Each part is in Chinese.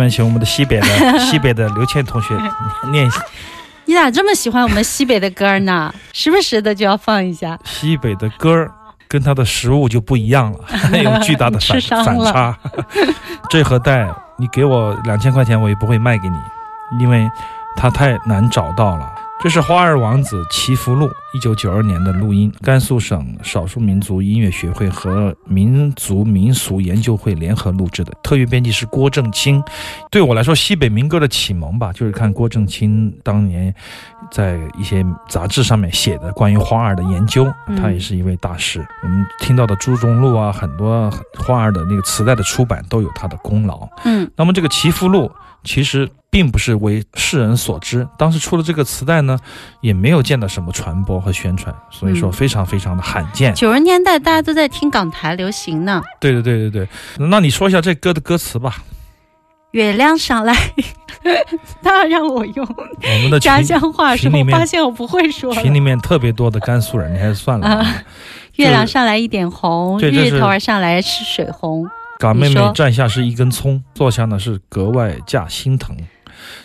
面请我们的西北的西北的刘倩同学 念一下你咋这么喜欢我们西北的歌呢？时不时的就要放一下。西北的歌，跟它的食物就不一样了，有巨大的反反差。这盒带你给我两千块钱，我也不会卖给你，因为它太难找到了。这是《花儿王子祈福录》一九九二年的录音，甘肃省少数民族音乐学会和民族民俗研究会联合录制的，特约编辑是郭正清。对我来说，西北民歌的启蒙吧，就是看郭正清当年在一些杂志上面写的关于花儿的研究，嗯他也是一位大师。我们听到的《朱中路》啊，很多花儿的那个磁带的出版都有他的功劳。嗯，那么这个祈福录其实并不是为世人所知，当时出了这个磁带呢，也没有见到什么传播和宣传，所以说嗯非常非常的罕见。九十年代大家都在听港台流行呢。对对对对对，那你说一下这歌的歌词吧。月亮上来，他让我用我们的家乡话说，我发现我不会说群里面特别多的甘肃人，你还是算了吧。啊。月亮上来一点红，日头儿上来是水红，嘎妹妹站下是一根葱，坐下呢是格外加心疼。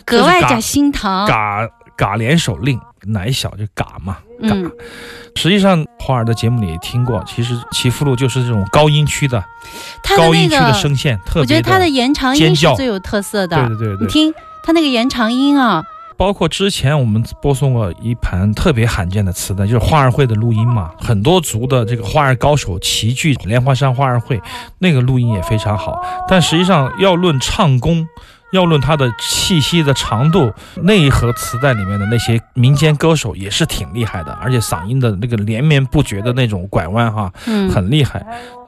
格外加这是嘎心疼。嘎嘎联手令，奶小就嘎嘛，嘎。嗯实际上，花儿的节目里也听过，其实齐福路就是这种高音区的他的那高音区的个，声线，特别我觉得他的延长音是最有特色的。对对对对，你听他那个延长音啊，包括之前我们播送过一盘特别罕见的磁带，就是花儿会的录音嘛，很多族的这个花儿高手齐聚莲花山花儿会，那个录音也非常好。但实际上要论唱功，要论它的气息的长度，那一盒磁带里面的那些民间歌手也是挺厉害的，而且嗓音的那个连绵不绝的那种拐弯哈，嗯，很厉害。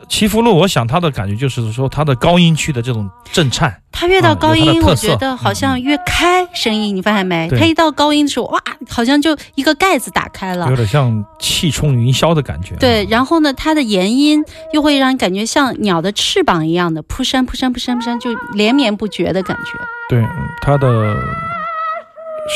祈福路，我想他的感觉就是说，他的高音区的这种震颤，他越到高音，我觉得好像越开声音，你发现没？对他一到高音的时候，哇，好像就一个盖子打开了有。点像气冲云霄的感觉。对，然后呢，它的延音又会让你感觉像鸟的翅膀一样的扑扇扑扇扑扇扑扇，就连绵不绝的感觉。对，嗯它的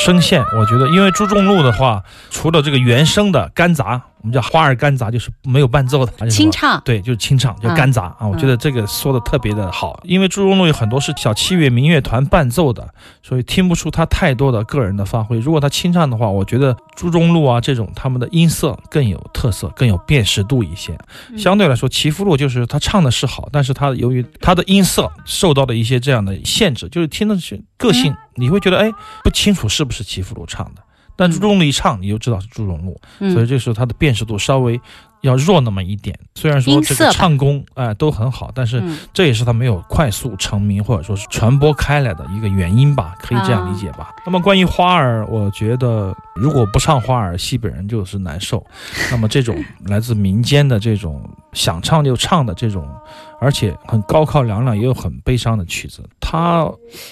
声线，我觉得，因为朱仲路的话，除了这个原声的干杂，我们叫花儿干杂，就是没有伴奏的清唱对，就是清唱，叫干杂啊。我觉得这个说的特别的好，因为朱中路有很多是小器乐民乐团伴奏的，所以听不出他太多的个人的发挥。如果他清唱的话，我觉得朱中路啊这种他们的音色更有特色，更有辨识度一些。相对来说，齐福路就是他唱的是好，但是他由于他的音色受到了一些这样的限制，就是听的是个性，你会觉得哎不清楚是不是齐福路唱的。但朱中路一唱，你就知道是朱中路，嗯所以这时候他的辨识度稍微要弱那么一点。虽然说这个唱功哎、都很好，但是嗯这也是他没有快速成名或者说是传播开来的一个原因吧，可以这样理解吧。那么关于花儿，我觉得如果不唱花儿，戏，本人就是难受。那么这种来自民间的这种想唱就唱的这种，而且很高亢凉凉，也有很悲伤的曲子，它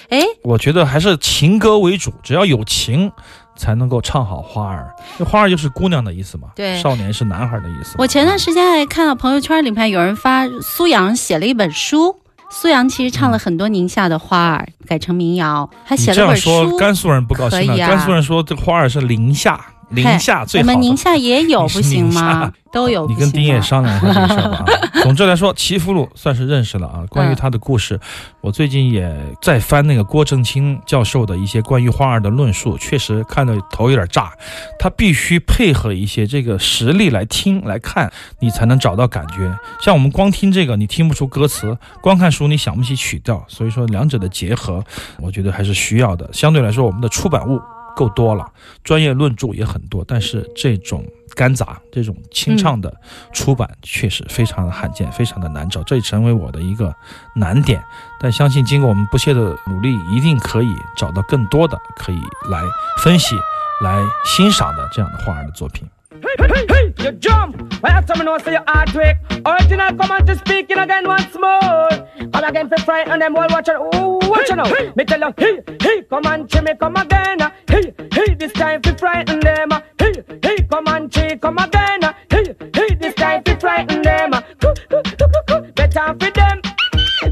哎，我觉得还是情歌为主，只要有情。才能够唱好花儿，那花儿就是姑娘的意思嘛，对少年是男孩的意思。我前段时间还看到朋友圈里面有人发苏阳写了一本书。苏阳其实唱了很多宁夏的花儿，改成民谣，还你这样写了本书。说，甘肃人不高兴了。啊甘肃人说这花儿是宁夏，宁夏最好的。我们宁夏也有，不行吗？都有，你跟丁野不行吗商量一下这个事儿吧。啊 总之来说，齐福路算是认识了啊。关于他的故事，我最近也在翻那个郭正清教授的一些关于花儿的论述，确实看得头有点炸。他必须配合一些这个实力来听来看，你才能找到感觉。像我们光听这个，你听不出歌词；光看书，你想不起曲调。所以说，两者的结合，我觉得还是需要的。相对来说，我们的出版物够多了，专业论著也很多，但是这种干杂、这种清唱的出版确实非常的罕见，非常的难找，这也成为我的一个难点。但相信经过我们不懈的努力，一定可以找到更多的可以来分析、来欣赏的这样的画儿的作品。You jump, well how me know say you hard quick. Original come on to speaking again once more. Come again for and them all watching. Ooh, watch you now. Me tell you, hey, hey, come on, me come again. Uh, hey, hey, this time for frighten them. Uh, hey, hey, come on, chi come again. Uh, hey, hey, this time for frighten them. Better for them.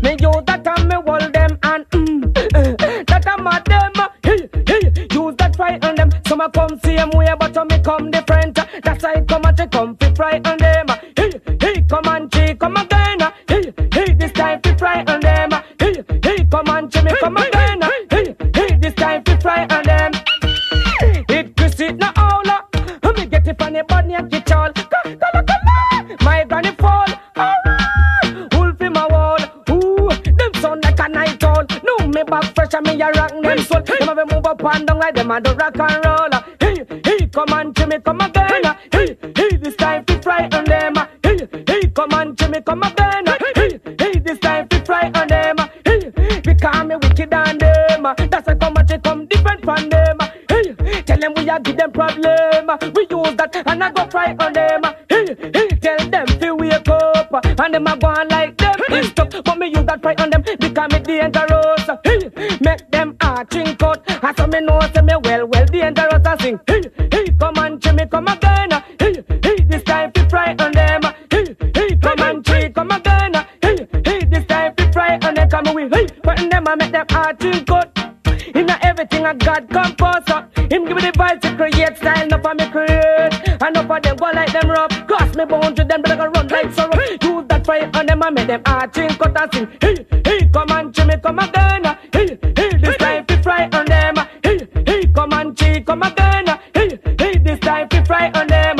Me use that and me hold them and mm, that I'm at them. Hey, hey, use that frighten them. Some a come same way, but some come to fry and I go on them. Hey, hey, tell them to wake up and them a go on like them is stuck. But me use that on them because me dangerous. Hey, make them a drink out. I saw me know say me well well dangerous I sing. Hey, hey, come on, Jimmy, come again. Hey, hey, this time to frighten them. Hey, hey, come on, Jimmy, come again. Hey, hey, this time to frighten them. Come away, hey, frighten them and make them a drink out. In everything I got compose up. Him give me the vibes to create style, enough of me create for them, go like them rough. Cross me bone to them, but I go run like sorrow. Use that fire on them I make them arching, cut and sing. Hey, hey, come on, Jimmy, come again. Hey, hey, this time is fry on them. Hey, hey, come on, Chi, come again. Hey, hey, this time is fry on them.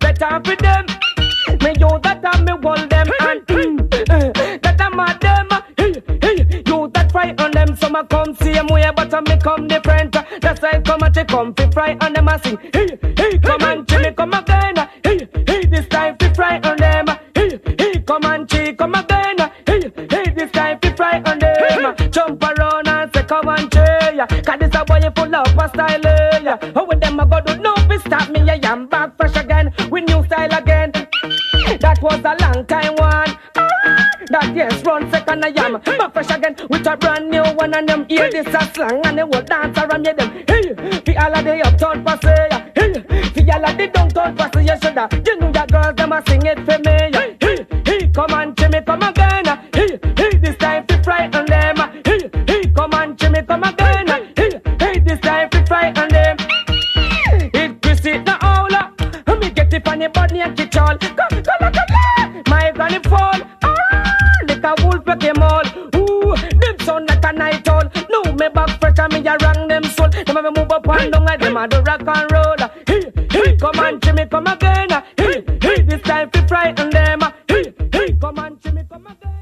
Better for them. A come same way, but some me come different. That's why come and come fi fry and them a sing. Hey, hey, come and me come again. Hey, hey, this time fi fry on them. Hey, hey, come and come again. Hey, hey, this time fi fry on them. Jump around and say come and yeah. Cause this a boy full of style, eh. I am Back fresh again with a brand new one And them hear this a slang And they will dance around me them. Hey, fi all of the uptown yeah. Hey, fi all of the downtown posse You shoulda. You know that girls them a sing it for me rock and roll Hey, hey, come on Jimmy, come again Hey, hey, this time fi frighten them Hey, hey, come on Jimmy, come again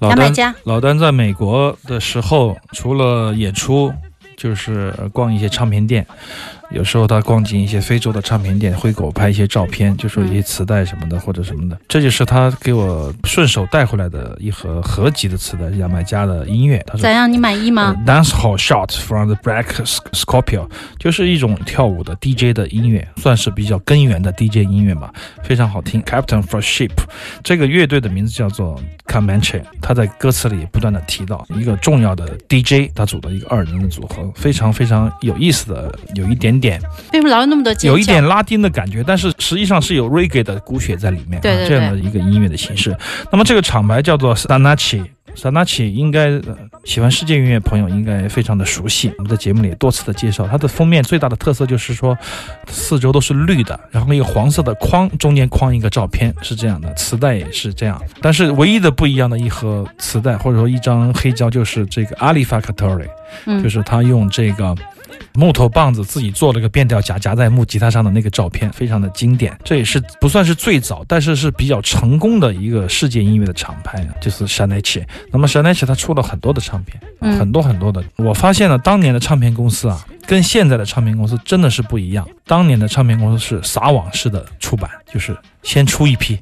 老丹老丹在美国的时候，除了演出，就是呃逛一些唱片店。有时候他逛进一些非洲的唱片店，会给我拍一些照片，就说一些磁带什么的或者什么的。这就是他给我顺手带回来的一盒合集的磁带，牙买加的音乐。他说咋样？你满意吗？呃 Dance Hall Shot from the Black Scorpio，就是一种跳舞的 DJ 的音乐，算是比较根源的 DJ 音乐吧，非常好听。Captain for Sheep 这个乐队的名字叫做 Comanche，他在歌词里不断的提到一个重要的 DJ，他组的一个二人的组合，非常非常有意思的，有一点点为什么老有那么多？有一点拉丁的感觉，但是实际上是有 reggae 的骨血在里面，对对啊、这样的一个音乐的形式。那么这个厂牌叫做 Sanachi。Sanachi 应该、呃喜欢世界音乐朋友应该非常的熟悉，我们在节目里多次的介绍。它的封面最大的特色就是说，四周都是绿的，然后一个黄色的框，中间框一个照片，是这样的。磁带也是这样，但是唯一的不一样的一盒磁带或者说一张黑胶就是这个 Ali Factory，、嗯就是他用这个。木头棒子自己做了个变调夹，夹在木吉他上的那个照片，非常的经典。这也是不算是最早，但是是比较成功的一个世界音乐的厂牌，就是 s h a n e c h 那么 s h a n e c h 它出了很多的唱片，嗯很多很多的。我发现了当年的唱片公司啊，跟现在的唱片公司真的是不一样。当年的唱片公司是撒网式的出版，就是先出一批。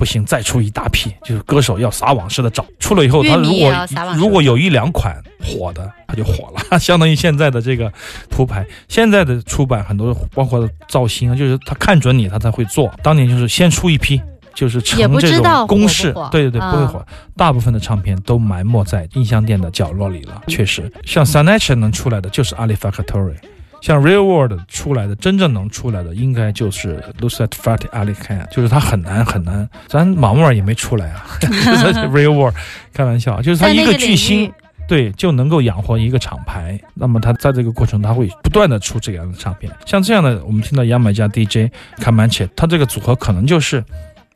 不行，再出一大批，就是歌手要撒网式的找，出了以后，他如果如果有一两款火的，他就火了，相当于现在的这个铺排。现在的出版很多，包括造型啊，就是他看准你，他才会做。当年就是先出一批，就是成这种公式对对对，啊不会火。大部分的唱片都埋没在音像店的角落里了，确实，像 s a n a c h 能出来的就是 Ali Factory。像 Real World 出来的，真正能出来的，应该就是 Lucet Fatty Ali Khan，就是他很难很难，咱马木尔也没出来啊，Real World，开玩笑，就是他一个巨星，对，就能够养活一个厂牌。那么他在这个过程，他会不断的出这样的唱片。像这样的，我们听到牙买加 DJ Comanche，他这个组合可能就是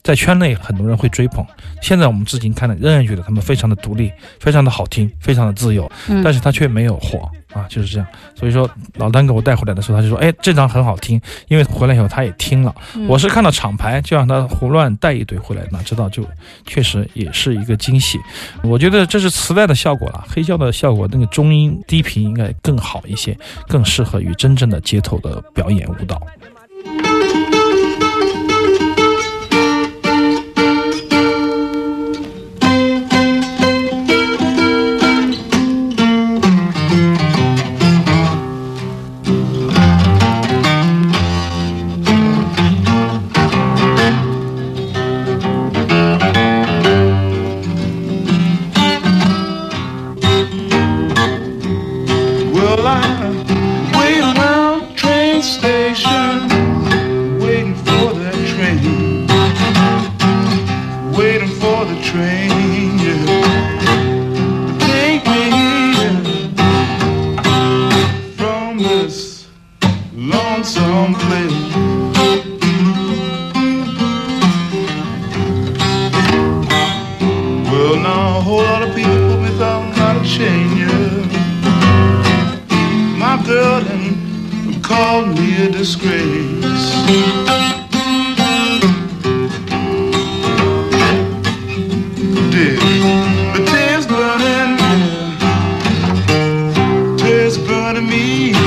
在圈内很多人会追捧。现在我们至今看的，仍然觉得他们非常的独立，非常的好听，非常的自由，嗯但是他却没有火啊，就是这样。所以说，老丹给我带回来的时候，他就说：“哎，这张很好听。”因为回来以后他也听了，嗯我是看到厂牌就让他胡乱带一堆回来，哪知道就确实也是一个惊喜。我觉得这是磁带的效果了，黑胶的效果，那个中音低频应该更好一些，更适合于真正的街头的表演舞蹈。Me.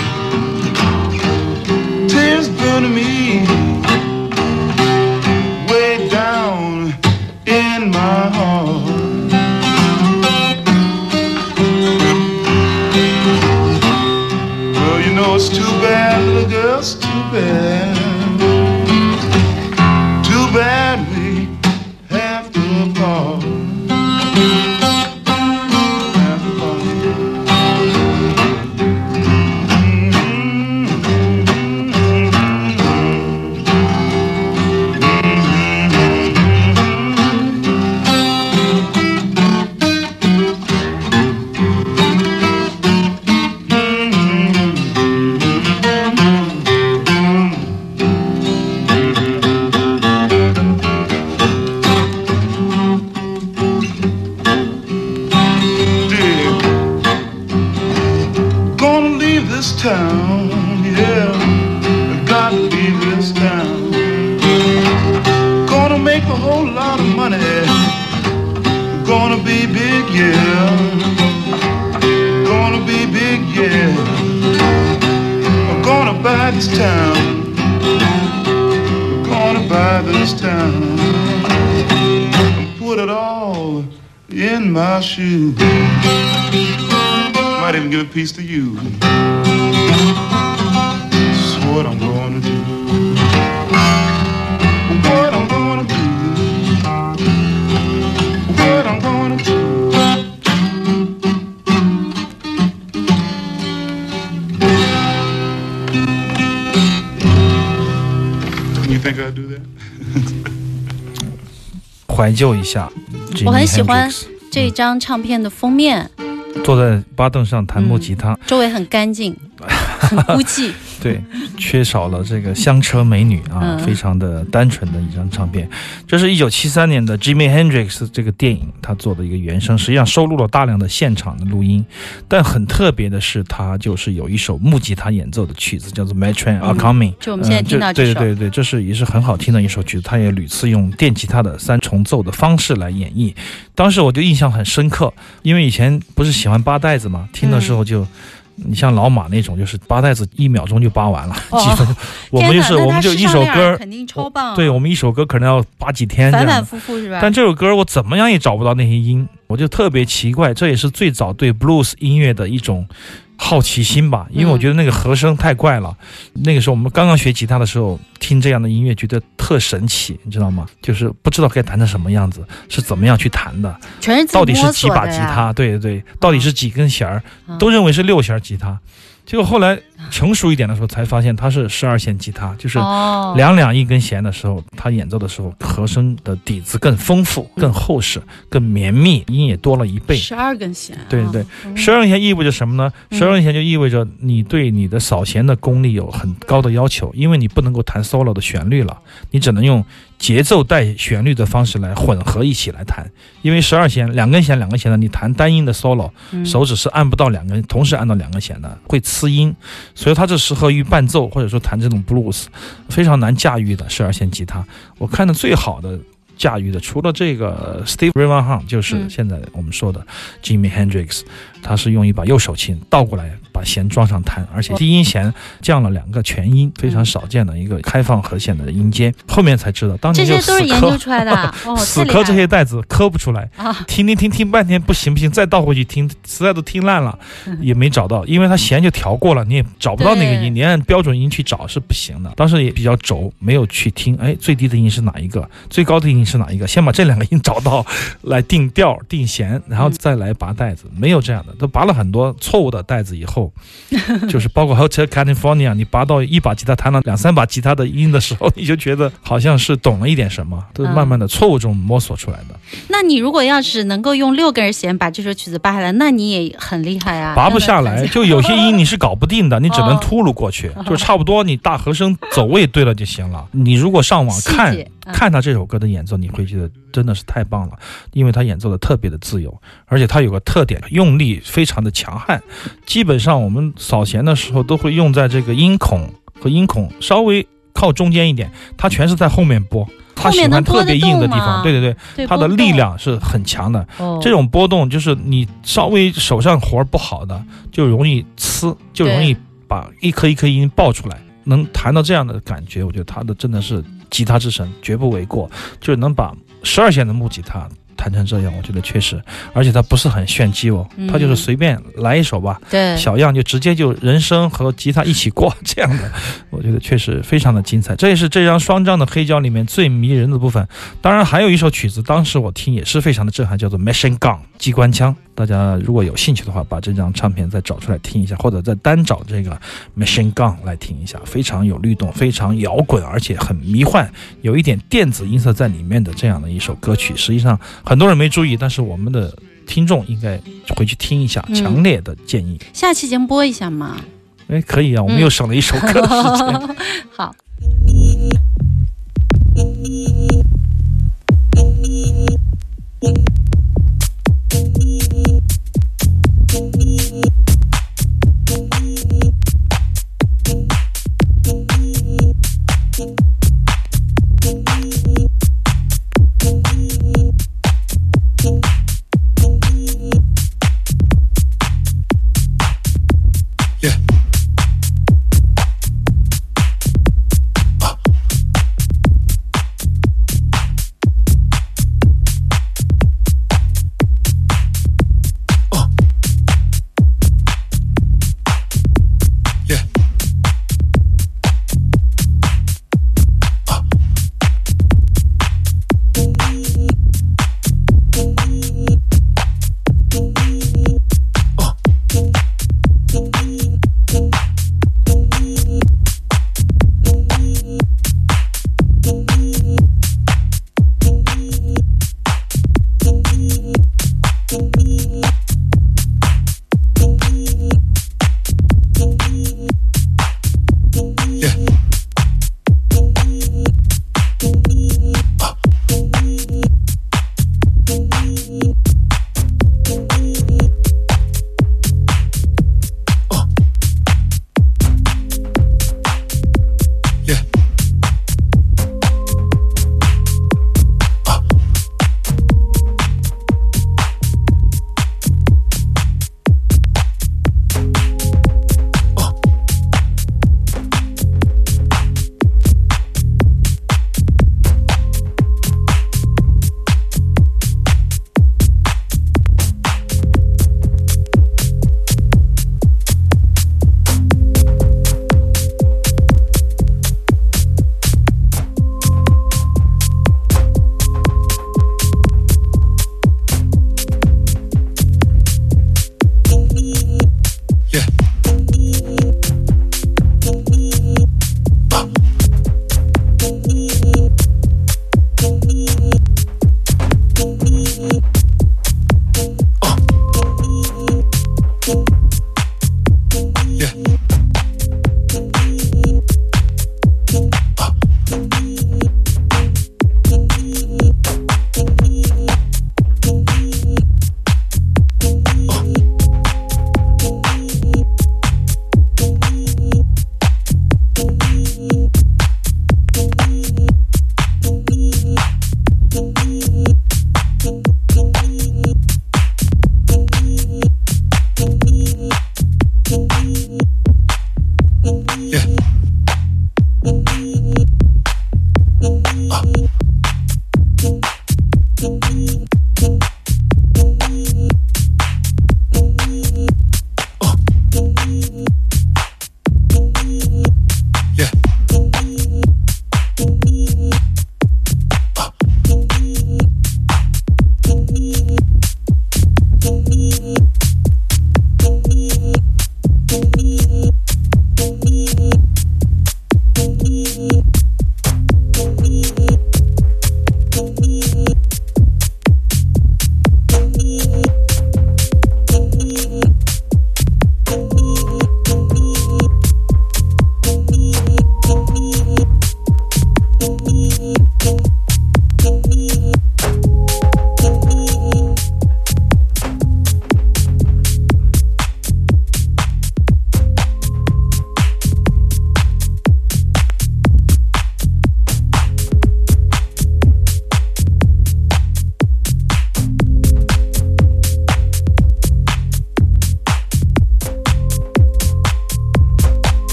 Think do that? 怀旧一下。我很喜欢这张唱片的封面，坐在巴凳上弹木吉他，周围很干净，很孤寂。对，缺少了这个香车美女啊，嗯非常的单纯的一张唱片。这是一九七三年的 Jimmy Hendrix 这个电影他做的一个原声，实际上收录了大量的现场的录音，但很特别的是，他就是有一首木吉他演奏的曲子，叫做《My Train Are Coming》。就我们现在听到这首，嗯对对对，这是也是很好听的一首曲子，他也屡次用电吉他的三重奏的方式来演绎。当时我就印象很深刻，因为以前不是喜欢八带子嘛，听的时候就。你像老马那种，就是扒袋子一秒钟就扒完了，哦几分钟。我们就是我们就一首歌，肯定超棒。对我们一首歌可能要扒几天这反反。复复是吧？但这首歌我怎么样也找不到那些音，我就特别奇怪，这也是最早对 blues 音乐的一种好奇心吧，因为我觉得那个和声太怪了。那个时候我们刚刚学吉他的时候，听这样的音乐觉得特神奇，你知道吗？就是不知道该弹成什么样子，是怎么样去弹的，全是自己到底是几把吉他？对对对，到底是几根弦儿？嗯都认为是六弦吉他，结果后来成熟一点的时候才发现它是十二弦吉他，就是哦，两两一根弦的时候，他演奏的时候，和声的底子更丰富、更厚实、更绵密，音也多了一倍。十二根弦。对对对哦，十二根弦意味着什么呢？嗯十二根弦就意味着你对你的扫弦的功力有很高的要求，因为你不能够弹 solo 的旋律了，你只能用节奏带旋律的方式来混合一起来弹。因为十二弦两根弦两根弦的，你弹单音的 solo，嗯手指是按不到两根，同时按到两根弦的，会呲音，所以它是适合于伴奏或者说弹这种 blues，非常难驾驭的十二弦吉他。我看的最好的驾驭的，除了这个 Steve Ray Vaughan，Hahn，就是嗯现在我们说的 Jimi Hendrix，他是用一把右手琴倒过来把弦装上弹，而且低音弦降了两个全音，非常少见的一个开放和弦的音阶。后面才知道，当年就死些都是研究磕。出来的啊。哦，死磕这些带子磕不出来，啊，听听听听半天不行不行，再倒回去听，实在都听烂了，嗯也没找到，因为它弦就调过了，你也找不到那个音，你按标准音去找是不行的。当时也比较轴，没有去听，哎，最低的音是哪一个，最高的音是哪一个，先把这两个音 找到，来定调、定弦，然后再来拔带子，没有这样的，都拔了很多错误的带子以后，就是包括 Hotel California，你拔到一把吉他弹了两三把吉他的音的时候，你就觉得好像是懂了一点什么，都是慢慢的错误中摸索出来的。那你如果要是能够用六根弦把这首曲子拔下来，那你也很厉害啊。拔不下来，就有些音你是搞不定的，你只能哦秃噜过去，就差不多你大和声走位对了就行了。你如果上网看看他这首歌的演奏，你会觉得真的是太棒了，因为他演奏的特别的自由，而且他有个特点，用力非常的强悍。基本上我们扫弦的时候都会用在这个音孔和音孔稍微靠中间一点，他全是在后面拨。后他喜欢特别硬的地方，对对对，他的力量是很强的。哦这种波动就是你稍微手上活儿不好的，就容易呲，就容易把一颗一颗音爆出来。能弹到这样的感觉，我觉得他的真的是吉他之神，绝不为过。就是能把十二弦的木吉他弹成这样，我觉得确实，而且他不是很炫技哦，嗯他就是随便来一首吧，对小样就直接就人声和吉他一起过 这样的，我觉得确实非常的精彩。这也是这张双张的黑胶里面最迷人的部分。当然还有一首曲子，当时我听也是非常的震撼，叫做《Machine Gun》机关枪。大家如果有兴趣的话把这张唱片再找出来听一下或者再单找这个 machine gun 来听一下非常有律动非常摇滚而且很迷幻有一点电子音色在里面的这样的一首歌曲实际上很多人没注意但是我们的听众应该回去听一下强烈的建议。下期节目播一下嘛哎可以啊我们又省了一首歌 好。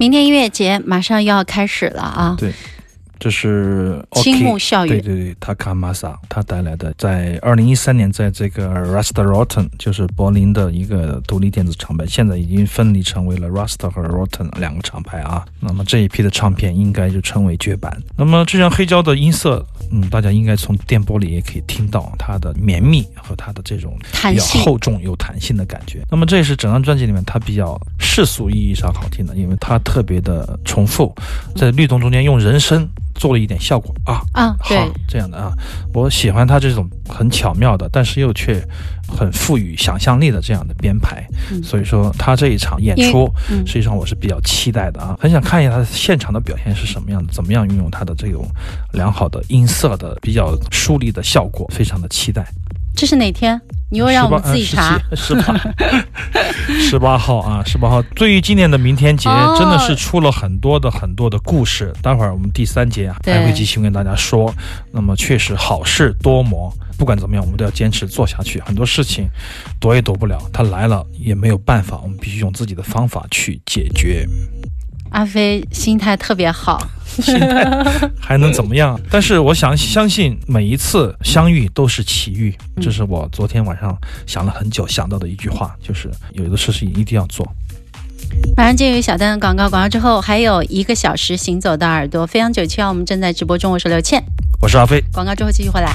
明天音乐节马上又要开始了啊！对，这是青 OK- 木校园对对对，Takamasa 他带来的，在二零一三年在这个 Rust Rotten 就是柏林的一个独立电子厂牌，现在已经分离成为了 Rust 和 Rotten 两个厂牌啊。那么这一批的唱片应该就称为绝版。那么这张黑胶的音色，嗯，大家应该从电波里也可以听到它的绵密和它的这种比较厚重有弹性的感觉。那么这也是整张专辑里面它比较世俗意义上好听的，因为它特别的重复，在律动中间用人声做了一点效果啊。啊，好，这样的啊，我喜欢他这种很巧妙的，但是又却很富予想象力的这样的编排。嗯所以说，他这一场演出，嗯实际上我是比较期待的啊，很想看一下他现场的表现是什么样的，怎么样运用他的这种良好的音色的比较疏离的效果，非常的期待。这是哪天？你又让我们自己查。十八，十八号啊，十八号。对于今年的明天节，哦真的是出了很多的很多的故事。待会儿我们第三节啊，还会继续跟大家说。那么确实好事多磨，不管怎么样，我们都要坚持做下去。很多事情躲也躲不了，它来了也没有办法，我们必须用自己的方法去解决。阿飞心态特别好，心态还能怎么样？但是我想相信每一次相遇都是奇遇，嗯这是我昨天晚上想了很久想到的一句话，就是有的事情一定要做。马上进入小丹的广告，广告之后还有一个小时行走的耳朵，飞扬九七幺，我们正在直播中，我是刘倩，我是阿飞。广告之后继续回来。